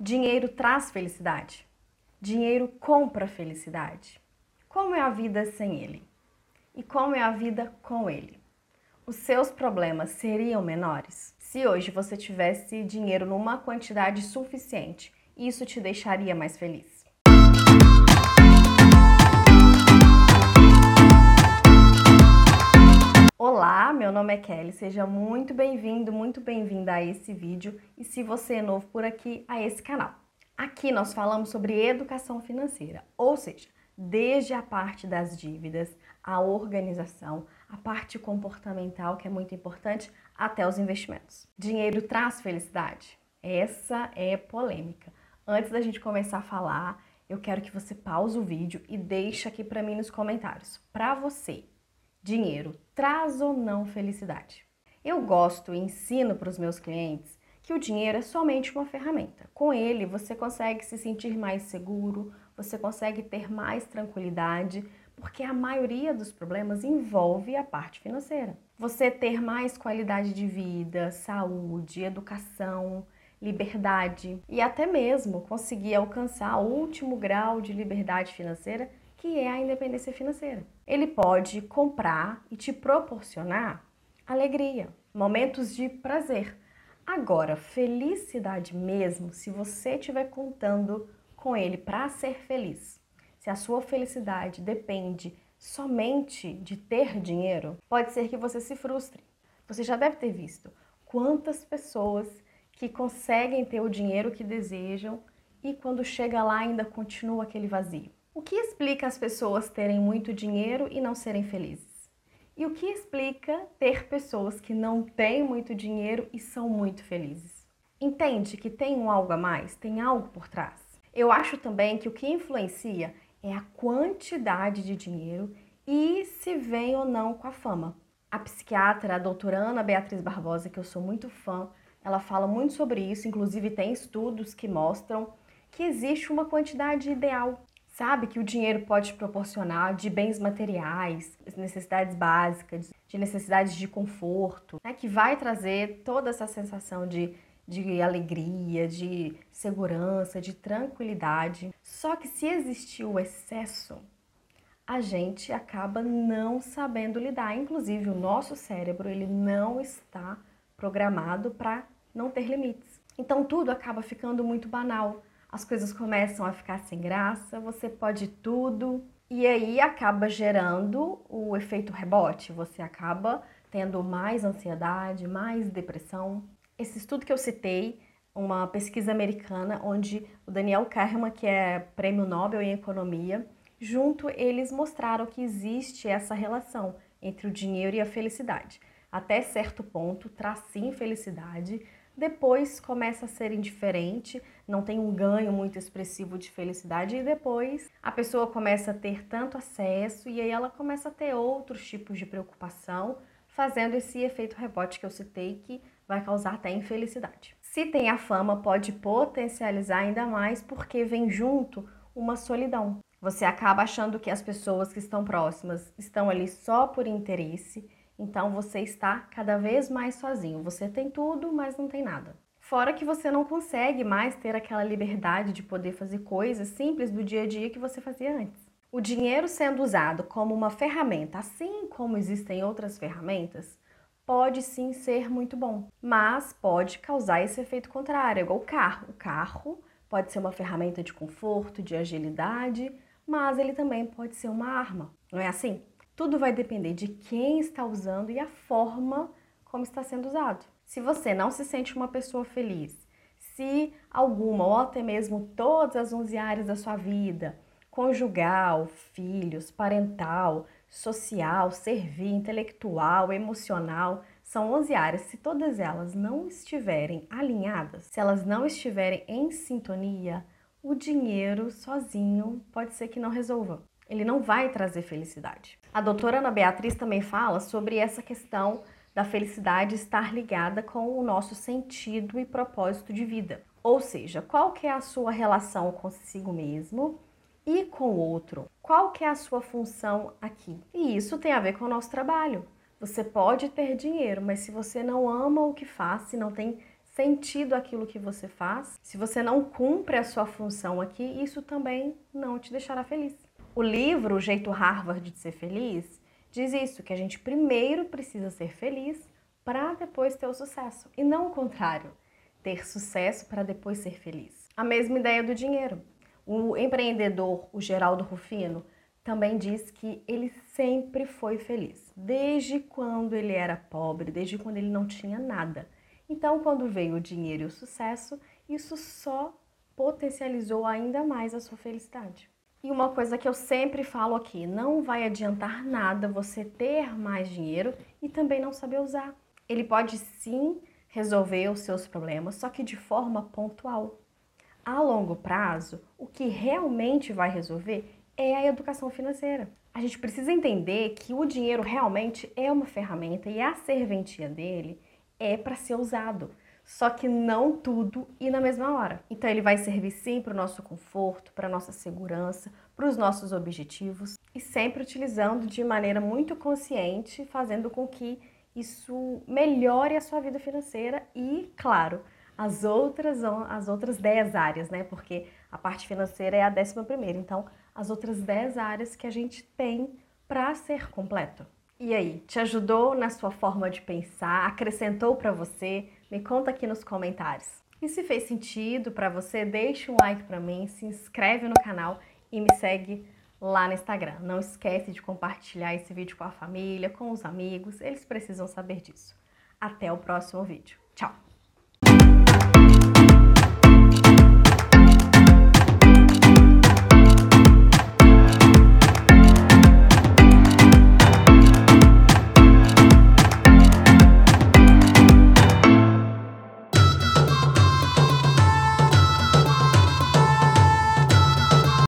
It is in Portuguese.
Dinheiro traz felicidade? Dinheiro compra felicidade? Como é a vida sem ele? E como é a vida com ele? Os seus problemas seriam menores? Se hoje você tivesse dinheiro numa quantidade suficiente, isso te deixaria mais feliz? Olá, meu nome é Kelly, seja muito bem-vindo, muito bem-vinda a esse vídeo e se você é novo por aqui, a esse canal. Aqui nós falamos sobre educação financeira, ou seja, desde a parte das dívidas, a organização, a parte comportamental, que é muito importante, até os investimentos. Dinheiro traz felicidade? Essa é polêmica. Antes da gente começar a falar, eu quero que você pause o vídeo e deixe aqui para mim nos comentários. Para você, dinheiro traz ou não felicidade? Eu gosto e ensino para os meus clientes que o dinheiro é somente uma ferramenta. Com ele, você consegue se sentir mais seguro, você consegue ter mais tranquilidade, porque a maioria dos problemas envolve a parte financeira. Você ter mais qualidade de vida, saúde, educação, liberdade e até mesmo conseguir alcançar o último grau de liberdade financeira que é a independência financeira. Ele pode comprar e te proporcionar alegria, momentos de prazer. Agora, felicidade mesmo, se você estiver contando com ele para ser feliz, se a sua felicidade depende somente de ter dinheiro, pode ser que você se frustre. Você já deve ter visto quantas pessoas que conseguem ter o dinheiro que desejam e quando chega lá ainda continua aquele vazio. O que explica as pessoas terem muito dinheiro e não serem felizes? E o que explica ter pessoas que não têm muito dinheiro e são muito felizes? Entende que tem um algo a mais, tem algo por trás. Eu acho também que o que influencia é a quantidade de dinheiro e se vem ou não com a fama. A psiquiatra, a doutora Ana Beatriz Barbosa, que eu sou muito fã, ela fala muito sobre isso, inclusive tem estudos que mostram que existe uma quantidade ideal sabe que o dinheiro pode proporcionar de bens materiais, necessidades básicas, de necessidades de conforto, né, que vai trazer toda essa sensação de, de alegria, de segurança, de tranquilidade. Só que se existir o excesso, a gente acaba não sabendo lidar. Inclusive, o nosso cérebro ele não está programado para não ter limites. Então tudo acaba ficando muito banal as coisas começam a ficar sem graça, você pode tudo, e aí acaba gerando o efeito rebote, você acaba tendo mais ansiedade, mais depressão. Esse estudo que eu citei, uma pesquisa americana onde o Daniel Kahneman, que é prêmio Nobel em economia, junto eles mostraram que existe essa relação entre o dinheiro e a felicidade. Até certo ponto traz sim felicidade, depois começa a ser indiferente, não tem um ganho muito expressivo de felicidade e depois a pessoa começa a ter tanto acesso e aí ela começa a ter outros tipos de preocupação, fazendo esse efeito rebote que eu citei que vai causar até infelicidade. Se tem a fama, pode potencializar ainda mais porque vem junto uma solidão. Você acaba achando que as pessoas que estão próximas estão ali só por interesse então você está cada vez mais sozinho. Você tem tudo, mas não tem nada. Fora que você não consegue mais ter aquela liberdade de poder fazer coisas simples do dia a dia que você fazia antes. O dinheiro sendo usado como uma ferramenta, assim como existem outras ferramentas, pode sim ser muito bom, mas pode causar esse efeito contrário, igual o carro. O carro pode ser uma ferramenta de conforto, de agilidade, mas ele também pode ser uma arma, não é assim? Tudo vai depender de quem está usando e a forma como está sendo usado. Se você não se sente uma pessoa feliz, se alguma ou até mesmo todas as 11 áreas da sua vida, conjugal, filhos, parental, social, servir, intelectual, emocional, são 11 áreas. Se todas elas não estiverem alinhadas, se elas não estiverem em sintonia, o dinheiro sozinho pode ser que não resolva ele não vai trazer felicidade. A doutora Ana Beatriz também fala sobre essa questão da felicidade estar ligada com o nosso sentido e propósito de vida. Ou seja, qual que é a sua relação consigo mesmo e com o outro? Qual que é a sua função aqui? E isso tem a ver com o nosso trabalho. Você pode ter dinheiro, mas se você não ama o que faz, se não tem sentido aquilo que você faz. Se você não cumpre a sua função aqui, isso também não te deixará feliz. O livro O Jeito Harvard de Ser Feliz diz isso, que a gente primeiro precisa ser feliz para depois ter o sucesso, e não o contrário, ter sucesso para depois ser feliz. A mesma ideia do dinheiro. O empreendedor, o Geraldo Rufino, também diz que ele sempre foi feliz, desde quando ele era pobre, desde quando ele não tinha nada. Então, quando veio o dinheiro e o sucesso, isso só potencializou ainda mais a sua felicidade. E uma coisa que eu sempre falo aqui, não vai adiantar nada você ter mais dinheiro e também não saber usar. Ele pode sim resolver os seus problemas, só que de forma pontual. A longo prazo, o que realmente vai resolver é a educação financeira. A gente precisa entender que o dinheiro realmente é uma ferramenta e a serventia dele é para ser usado. Só que não tudo e na mesma hora. Então ele vai servir sim para o nosso conforto, para a nossa segurança, para os nossos objetivos e sempre utilizando de maneira muito consciente, fazendo com que isso melhore a sua vida financeira e, claro, as outras, as outras 10 áreas, né? Porque a parte financeira é a décima primeira. Então, as outras 10 áreas que a gente tem para ser completo. E aí, te ajudou na sua forma de pensar? Acrescentou para você? Me conta aqui nos comentários. E se fez sentido para você, deixa um like para mim, se inscreve no canal e me segue lá no Instagram. Não esquece de compartilhar esse vídeo com a família, com os amigos, eles precisam saber disso. Até o próximo vídeo. Tchau!